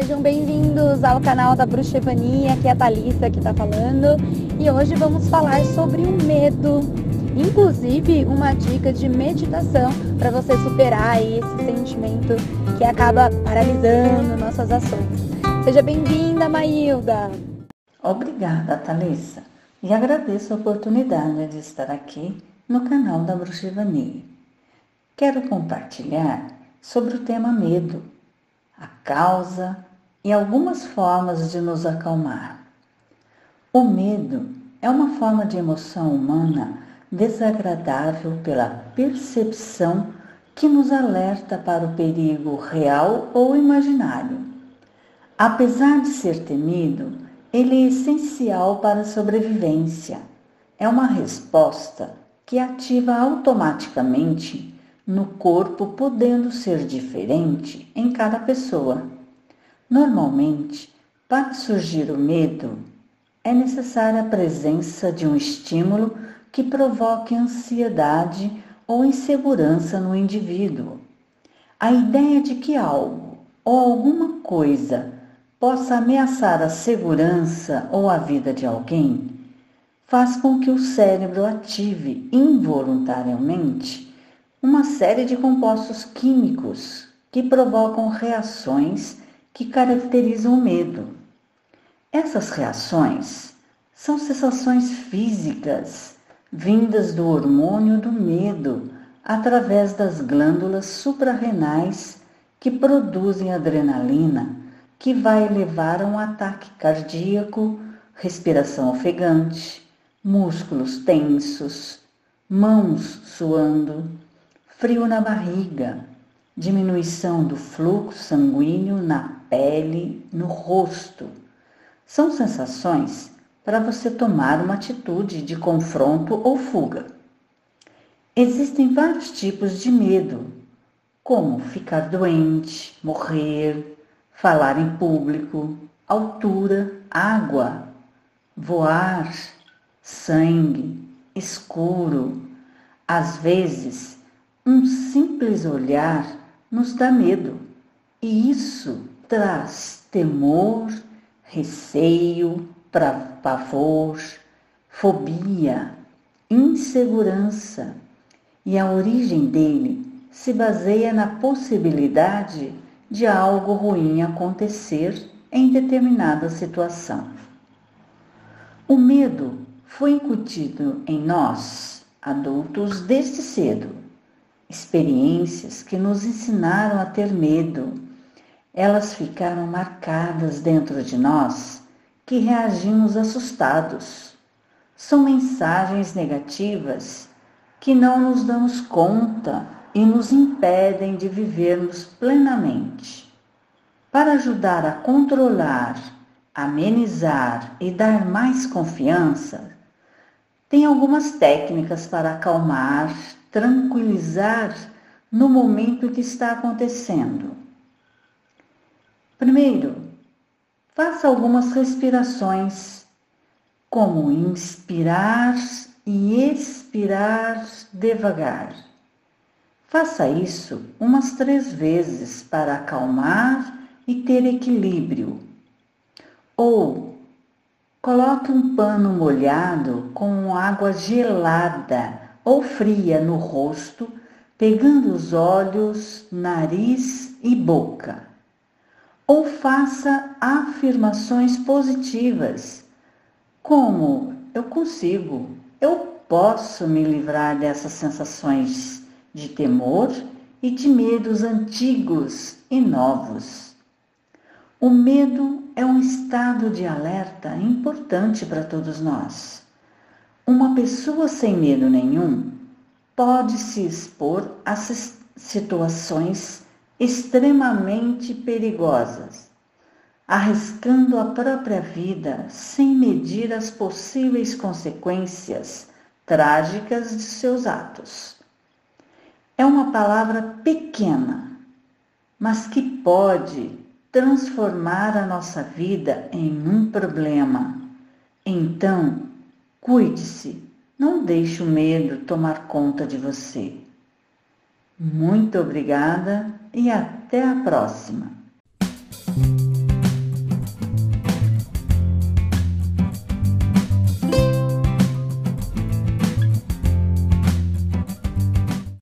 Sejam bem-vindos ao canal da Bruxevania, aqui é a Thalissa que está falando e hoje vamos falar sobre o medo, inclusive uma dica de meditação para você superar esse sentimento que acaba paralisando nossas ações. Seja bem-vinda, Maílda! Obrigada, Thalissa, e agradeço a oportunidade de estar aqui no canal da Bruxevania. Quero compartilhar sobre o tema medo, a causa e algumas formas de nos acalmar. O medo é uma forma de emoção humana desagradável pela percepção que nos alerta para o perigo real ou imaginário. Apesar de ser temido, ele é essencial para a sobrevivência. É uma resposta que ativa automaticamente no corpo, podendo ser diferente em cada pessoa. Normalmente, para surgir o medo, é necessária a presença de um estímulo que provoque ansiedade ou insegurança no indivíduo. A ideia de que algo ou alguma coisa possa ameaçar a segurança ou a vida de alguém faz com que o cérebro ative involuntariamente uma série de compostos químicos que provocam reações que caracterizam o medo. Essas reações são sensações físicas vindas do hormônio do medo através das glândulas suprarrenais que produzem adrenalina, que vai levar a um ataque cardíaco, respiração ofegante, músculos tensos, mãos suando, frio na barriga, diminuição do fluxo sanguíneo na pele, no rosto. São sensações para você tomar uma atitude de confronto ou fuga. Existem vários tipos de medo, como ficar doente, morrer, falar em público, altura, água, voar, sangue, escuro. Às vezes, um simples olhar nos dá medo, e isso traz temor, receio, pavor, fobia, insegurança, e a origem dele se baseia na possibilidade de algo ruim acontecer em determinada situação. O medo foi incutido em nós, adultos, desde cedo. Experiências que nos ensinaram a ter medo. Elas ficaram marcadas dentro de nós que reagimos assustados. São mensagens negativas que não nos damos conta e nos impedem de vivermos plenamente. Para ajudar a controlar, amenizar e dar mais confiança, tem algumas técnicas para acalmar, tranquilizar no momento que está acontecendo. Primeiro, faça algumas respirações, como inspirar e expirar devagar. Faça isso umas três vezes para acalmar e ter equilíbrio. Ou coloque um pano molhado com água gelada ou fria no rosto, pegando os olhos, nariz e boca ou faça afirmações positivas, como eu consigo, eu posso me livrar dessas sensações de temor e de medos antigos e novos. O medo é um estado de alerta importante para todos nós. Uma pessoa sem medo nenhum pode se expor a situações extremamente perigosas, arriscando a própria vida sem medir as possíveis consequências trágicas de seus atos. É uma palavra pequena, mas que pode transformar a nossa vida em um problema. Então, Cuide-se, não deixe o medo tomar conta de você. Muito obrigada e até a próxima!